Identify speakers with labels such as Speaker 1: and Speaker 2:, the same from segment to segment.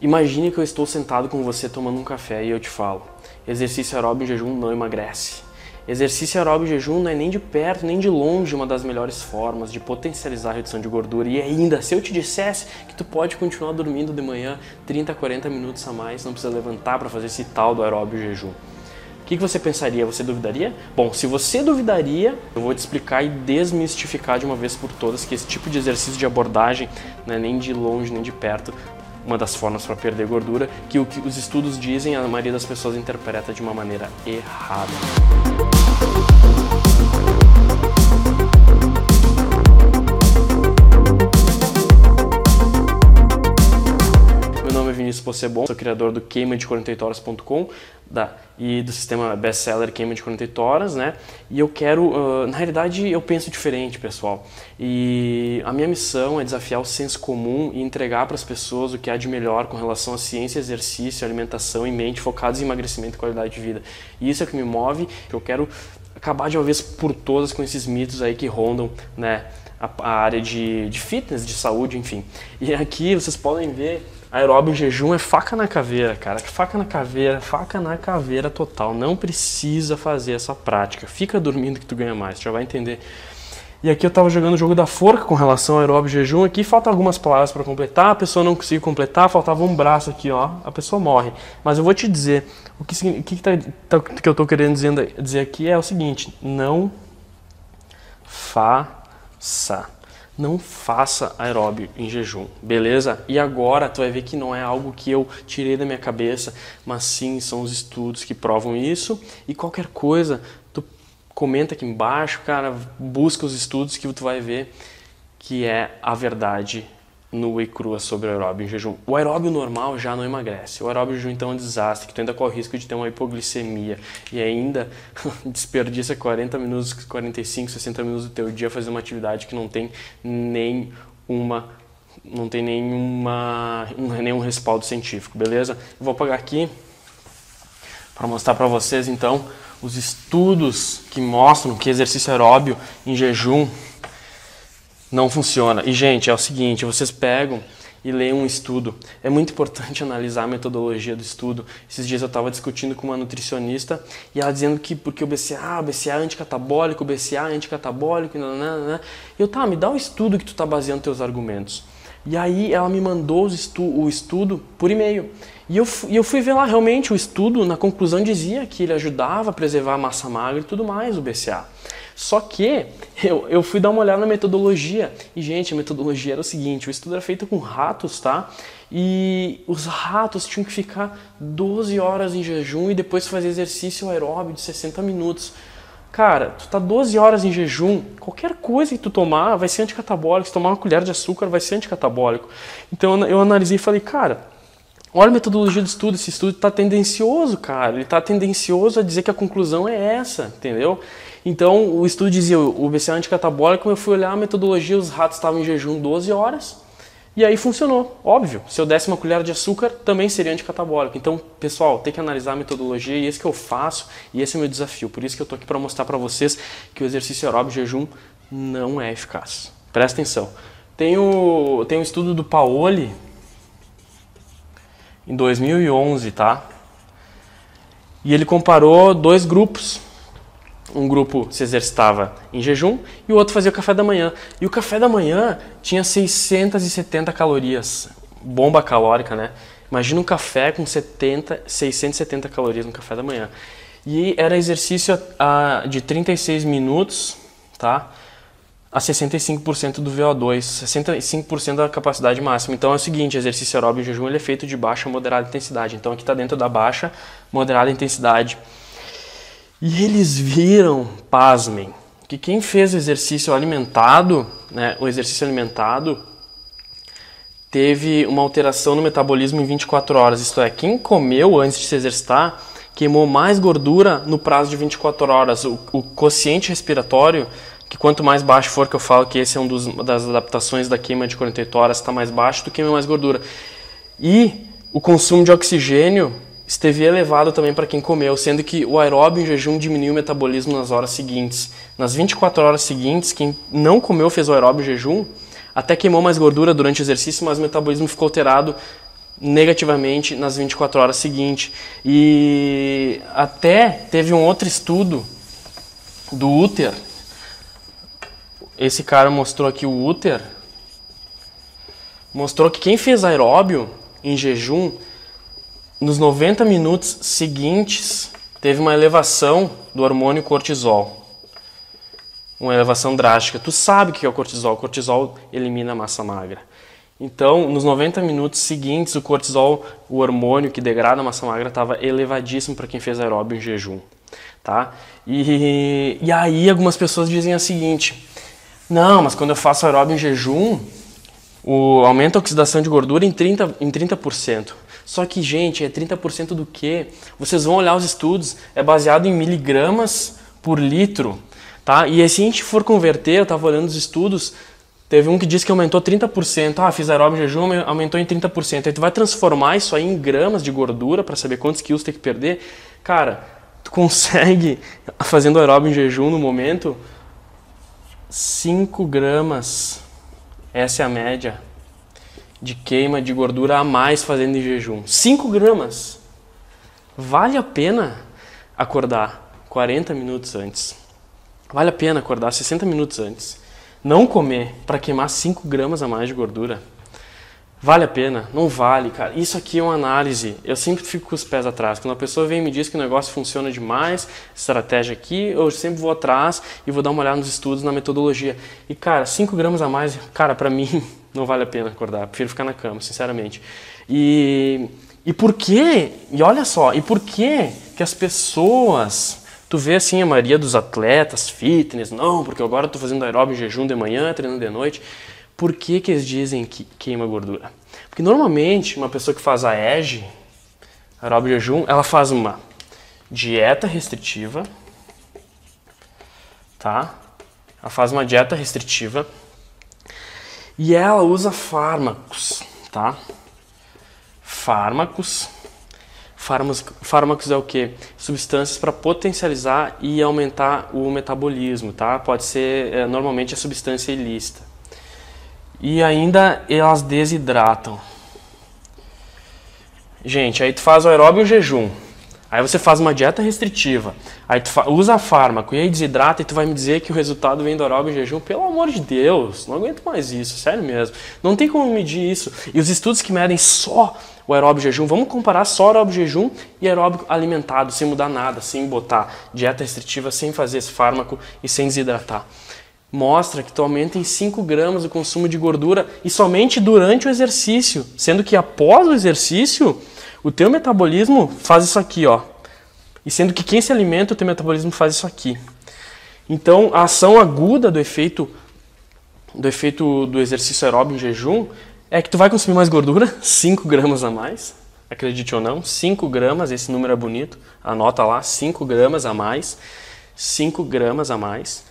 Speaker 1: Imagine que eu estou sentado com você tomando um café e eu te falo: exercício aeróbio em jejum não emagrece. Exercício aeróbio em jejum não é nem de perto, nem de longe uma das melhores formas de potencializar a redução de gordura. E ainda, se eu te dissesse que tu pode continuar dormindo de manhã 30, 40 minutos a mais, não precisa levantar para fazer esse tal do aeróbio em jejum. O que, que você pensaria? Você duvidaria? Bom, se você duvidaria, eu vou te explicar e desmistificar de uma vez por todas que esse tipo de exercício de abordagem não é nem de longe nem de perto uma das formas para perder gordura, que o que os estudos dizem, a maioria das pessoas interpreta de uma maneira errada. Vinícius Possebon, sou criador do queima de 48 horas.com e do sistema best-seller Queima de 48 Horas, né? E eu quero, uh, na realidade, eu penso diferente, pessoal. E a minha missão é desafiar o senso comum e entregar para as pessoas o que há de melhor com relação à ciência, exercício, alimentação e mente focados em emagrecimento e qualidade de vida. E isso é o que me move, eu quero acabar de uma vez por todas com esses mitos aí que rondam, né? A, a área de, de fitness, de saúde, enfim. E aqui vocês podem ver Aeróbio jejum é faca na caveira, cara. Faca na caveira, faca na caveira total. Não precisa fazer essa prática. Fica dormindo que tu ganha mais, tu já vai entender. E aqui eu estava jogando o jogo da forca com relação ao aeróbio jejum. Aqui faltam algumas palavras para completar, a pessoa não conseguiu completar, faltava um braço aqui, ó. A pessoa morre. Mas eu vou te dizer, o que, o que, tá, tá, que eu estou querendo dizer, dizer aqui é o seguinte: não faça não faça aeróbio em jejum, beleza? E agora tu vai ver que não é algo que eu tirei da minha cabeça, mas sim são os estudos que provam isso. E qualquer coisa, tu comenta aqui embaixo, cara, busca os estudos que tu vai ver que é a verdade no whey crua sobre o aeróbio em jejum. O aeróbio normal já não emagrece. O aeróbio em jejum então é um desastre, que tu ainda corre o risco de ter uma hipoglicemia e ainda desperdiça 40 minutos, 45, 60 minutos do teu dia fazendo uma atividade que não tem nem uma não tem nenhuma nenhum respaldo científico, beleza? Vou apagar aqui para mostrar para vocês então os estudos que mostram que exercício aeróbio em jejum não funciona. E, gente, é o seguinte: vocês pegam e leem um estudo. É muito importante analisar a metodologia do estudo. Esses dias eu estava discutindo com uma nutricionista e ela dizendo que porque o BCA, o BCA é anticatabólico, o BCA é anticatabólico, nananana. eu, tá, me dá o estudo que tu está baseando teus argumentos. E aí ela me mandou o estudo por e-mail. E eu, e eu fui ver lá realmente o estudo, na conclusão dizia que ele ajudava a preservar a massa magra e tudo mais, o BCA. Só que eu, eu fui dar uma olhada na metodologia e, gente, a metodologia era o seguinte: o estudo era feito com ratos, tá? E os ratos tinham que ficar 12 horas em jejum e depois fazer exercício aeróbio de 60 minutos. Cara, tu tá 12 horas em jejum, qualquer coisa que tu tomar vai ser anticatabólico. Se tomar uma colher de açúcar vai ser anticatabólico. Então eu analisei e falei, cara, olha a metodologia do estudo. Esse estudo está tendencioso, cara. Ele está tendencioso a dizer que a conclusão é essa, entendeu? Então, o estudo dizia o BCA anticatabólico, eu fui olhar a metodologia, os ratos estavam em jejum 12 horas, e aí funcionou. Óbvio, se eu desse uma colher de açúcar, também seria anticatabólico. Então, pessoal, tem que analisar a metodologia e esse que eu faço, e esse é o meu desafio. Por isso que eu estou aqui para mostrar para vocês que o exercício aeróbio jejum não é eficaz. Presta atenção. Tem o, tem um estudo do Paoli em 2011, tá? E ele comparou dois grupos um grupo se exercitava em jejum e o outro fazia o café da manhã. E o café da manhã tinha 670 calorias, bomba calórica, né? Imagina um café com 70, 670 calorias no café da manhã. E era exercício a, de 36 minutos, tá? A 65% do VO2, 65% da capacidade máxima. Então é o seguinte, exercício aeróbio em jejum ele é feito de baixa a moderada intensidade. Então aqui está dentro da baixa, moderada intensidade. E eles viram, pasmem, que quem fez exercício alimentado, né, o exercício alimentado, teve uma alteração no metabolismo em 24 horas. Isto é, quem comeu antes de se exercitar queimou mais gordura no prazo de 24 horas. O, o quociente respiratório, que quanto mais baixo for, que eu falo que esse é um dos, das adaptações da queima de 48 horas, está mais baixo, tu queima mais gordura. E o consumo de oxigênio esteve elevado também para quem comeu, sendo que o aeróbio em jejum diminuiu o metabolismo nas horas seguintes. Nas 24 horas seguintes, quem não comeu fez o aeróbio em jejum, até queimou mais gordura durante o exercício, mas o metabolismo ficou alterado negativamente nas 24 horas seguintes. E até teve um outro estudo do úter. Esse cara mostrou aqui o úter. Mostrou que quem fez aeróbio em jejum nos 90 minutos seguintes teve uma elevação do hormônio cortisol. Uma elevação drástica. Tu sabe o que é o cortisol? O cortisol elimina a massa magra. Então, nos 90 minutos seguintes, o cortisol, o hormônio que degrada a massa magra, estava elevadíssimo para quem fez aeróbio em jejum. Tá? E, e aí algumas pessoas dizem o seguinte, não, mas quando eu faço aeróbio em jejum, o, aumenta a oxidação de gordura em 30%. Em 30%. Só que, gente, é 30% do que? Vocês vão olhar os estudos, é baseado em miligramas por litro. Tá? E se a gente for converter, eu estava olhando os estudos, teve um que disse que aumentou 30%. Ah, fiz aeróbio em jejum, aumentou em 30%. Aí tu vai transformar isso aí em gramas de gordura para saber quantos quilos tem que perder. Cara, tu consegue, fazendo aeróbio em jejum no momento, 5 gramas. Essa é a média de queima de gordura a mais fazendo em jejum. 5 gramas. Vale a pena acordar 40 minutos antes. Vale a pena acordar 60 minutos antes. Não comer para queimar 5 gramas a mais de gordura. Vale a pena? Não vale, cara. Isso aqui é uma análise. Eu sempre fico com os pés atrás. Quando a pessoa vem e me diz que o negócio funciona demais, estratégia aqui, eu sempre vou atrás e vou dar uma olhada nos estudos, na metodologia. E, cara, 5 gramas a mais, cara, para mim não vale a pena acordar. Prefiro ficar na cama, sinceramente. E, e por quê? E olha só, e por quê que as pessoas Tu vê assim a maioria dos atletas fitness, não, porque agora eu tô fazendo aeróbio em jejum de manhã, treinando de noite. Por que, que eles dizem que queima gordura? Porque normalmente uma pessoa que faz a EG, aeróbio jejum, ela faz uma dieta restritiva, tá? Ela faz uma dieta restritiva e ela usa fármacos, tá? Fármacos. Fármacos, fármacos é o que? Substâncias para potencializar e aumentar o metabolismo, tá? Pode ser, é, normalmente, a substância ilícita e ainda elas desidratam. Gente, aí tu faz o aeróbio e o jejum. Aí você faz uma dieta restritiva. Aí tu usa fármaco e aí desidrata e tu vai me dizer que o resultado vem do aeróbio e jejum. Pelo amor de Deus, não aguento mais isso, sério mesmo. Não tem como medir isso. E os estudos que medem só o aeróbio e jejum, vamos comparar só aeróbio e jejum e aeróbio alimentado, sem mudar nada, sem botar dieta restritiva, sem fazer esse fármaco e sem desidratar mostra que tu aumenta em 5 gramas o consumo de gordura e somente durante o exercício, sendo que após o exercício, o teu metabolismo faz isso aqui, ó. E sendo que quem se alimenta, o teu metabolismo faz isso aqui. Então, a ação aguda do efeito do efeito do exercício aeróbio em jejum é que tu vai consumir mais gordura, 5 gramas a mais, acredite ou não, 5 gramas, esse número é bonito, anota lá, 5 gramas a mais, 5 gramas a mais,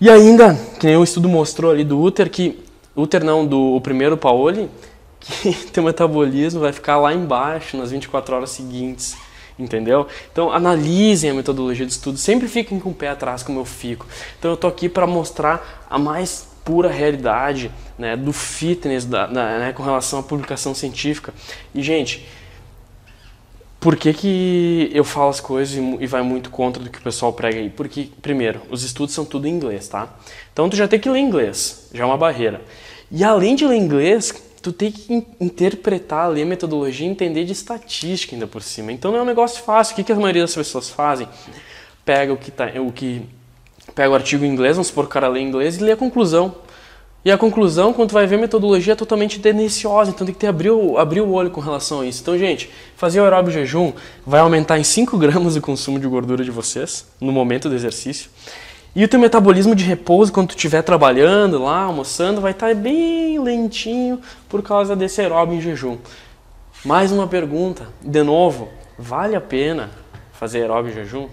Speaker 1: e ainda, que nem o estudo mostrou ali do úter, que úter não, do o primeiro Paoli, que teu metabolismo vai ficar lá embaixo nas 24 horas seguintes, entendeu? Então analisem a metodologia de estudo, sempre fiquem com o pé atrás como eu fico. Então eu tô aqui para mostrar a mais pura realidade né, do fitness da, da, né, com relação à publicação científica. E gente, por que, que eu falo as coisas e vai muito contra do que o pessoal prega aí? Porque, primeiro, os estudos são tudo em inglês, tá? Então tu já tem que ler inglês, já é uma barreira. E além de ler inglês, tu tem que interpretar, ler metodologia e entender de estatística ainda por cima. Então não é um negócio fácil. O que, que a maioria das pessoas fazem? Pega o que, tá, o que pega o artigo em inglês, vamos supor que o cara lê inglês e lê a conclusão. E a conclusão, quando tu vai ver a metodologia, é totalmente tendenciosa, então tem que ter, abrir, o, abrir o olho com relação a isso. Então, gente, fazer o aeróbio jejum vai aumentar em 5 gramas o consumo de gordura de vocês no momento do exercício. E o teu metabolismo de repouso, quando tu estiver trabalhando lá, almoçando, vai estar bem lentinho por causa desse aeróbio em jejum. Mais uma pergunta, de novo, vale a pena fazer aeróbio em jejum?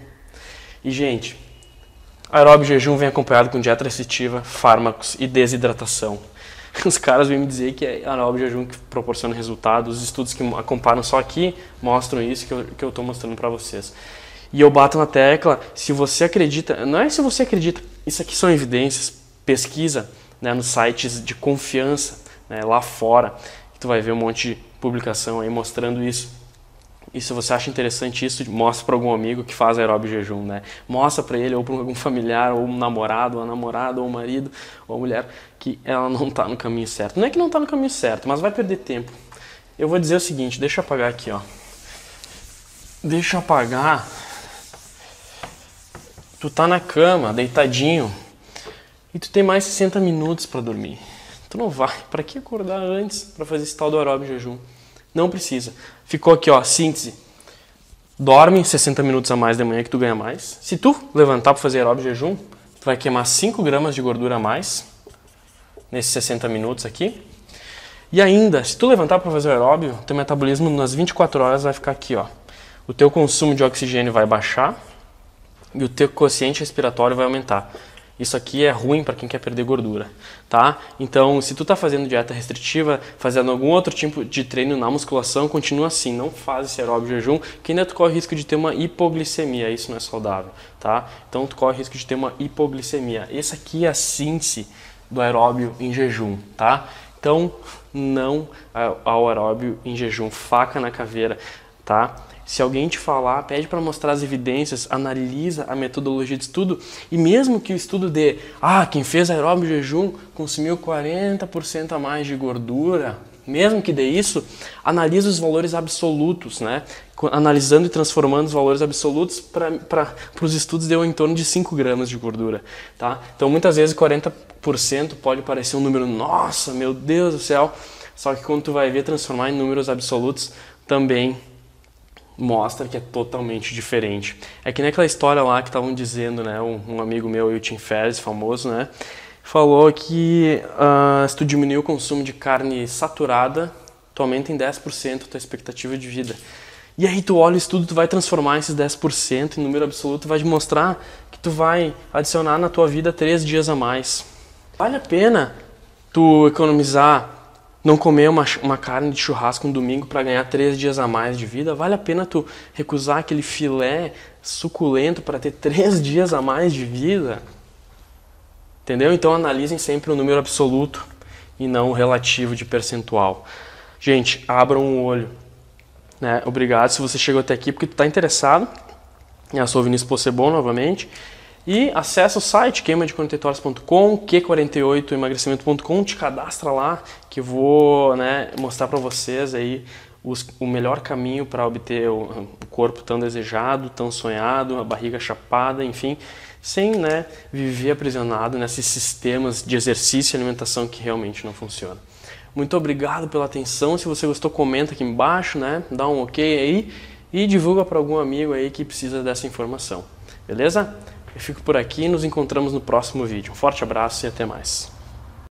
Speaker 1: E, gente, Aeróbio jejum vem acompanhado com dieta restritiva, fármacos e desidratação. Os caras vêm me dizer que é aeróbio jejum que proporciona resultados. Os estudos que comparam só aqui mostram isso que eu estou mostrando para vocês. E eu bato na tecla, se você acredita, não é se você acredita, isso aqui são evidências, pesquisa né, nos sites de confiança né, lá fora, que tu vai ver um monte de publicação aí mostrando isso. E se você acha interessante isso, mostra para algum amigo que faz aeróbio jejum, né? Mostra para ele ou para algum familiar, ou um namorado, ou uma namorada, ou um marido, ou uma mulher que ela não está no caminho certo. Não é que não está no caminho certo, mas vai perder tempo. Eu vou dizer o seguinte, deixa eu apagar aqui, ó. Deixa eu apagar. Tu tá na cama, deitadinho, e tu tem mais 60 minutos para dormir. Tu não vai. Para que acordar antes para fazer esse tal do aeróbio jejum? Não precisa. Ficou aqui, ó, síntese. Dorme 60 minutos a mais de manhã que tu ganha mais. Se tu levantar para fazer aeróbio jejum, tu vai queimar 5 gramas de gordura a mais nesses 60 minutos aqui. E ainda, se tu levantar para fazer aeróbio, teu metabolismo nas 24 horas vai ficar aqui, ó. O teu consumo de oxigênio vai baixar e o teu quociente respiratório vai aumentar. Isso aqui é ruim para quem quer perder gordura, tá? Então, se tu tá fazendo dieta restritiva, fazendo algum outro tipo de treino na musculação, continua assim, não faz esse aeróbio jejum, que ainda tu corre risco de ter uma hipoglicemia, isso não é saudável, tá? Então, tu corre risco de ter uma hipoglicemia. Essa aqui é a síntese do aeróbio em jejum, tá? Então, não ao aeróbio em jejum, faca na caveira, tá? Se alguém te falar, pede para mostrar as evidências, analisa a metodologia de estudo e mesmo que o estudo dê, ah, quem fez aeróbio jejum consumiu 40% a mais de gordura, mesmo que dê isso, analisa os valores absolutos, né? Analisando e transformando os valores absolutos para os estudos deu em torno de 5 gramas de gordura, tá? Então muitas vezes 40% pode parecer um número, nossa, meu Deus do céu, só que quando tu vai ver transformar em números absolutos também mostra que é totalmente diferente. É que nem aquela história lá que estavam dizendo, né? Um, um, amigo meu, o Tim Ferriss, famoso, né? Falou que uh, se tu diminuir o consumo de carne saturada, tu aumenta em 10% a tua expectativa de vida. E aí tu olha o estudo, tu vai transformar esses 10% em número absoluto, vai te mostrar que tu vai adicionar na tua vida três dias a mais. Vale a pena tu economizar não comer uma, uma carne de churrasco um domingo para ganhar três dias a mais de vida, vale a pena tu recusar aquele filé suculento para ter três dias a mais de vida? Entendeu? Então analisem sempre o número absoluto e não o relativo de percentual. Gente, abram o olho. Né? Obrigado se você chegou até aqui porque tu está interessado. Eu sou o Vinícius Possebon novamente. E acessa o site queimadeconectores.com, Q48emagrecimento.com, te cadastra lá que eu vou né, mostrar para vocês aí os, o melhor caminho para obter o, o, corpo tão desejado, tão sonhado, a barriga chapada, enfim, sem né, viver aprisionado nesses sistemas de exercício e alimentação que realmente não funcionam. Muito obrigado pela atenção. Se você gostou, comenta aqui embaixo, né? Dá um ok aí e divulga para algum amigo aí que precisa dessa informação. Beleza? Eu fico por aqui e nos encontramos no próximo vídeo. Um forte abraço e até mais.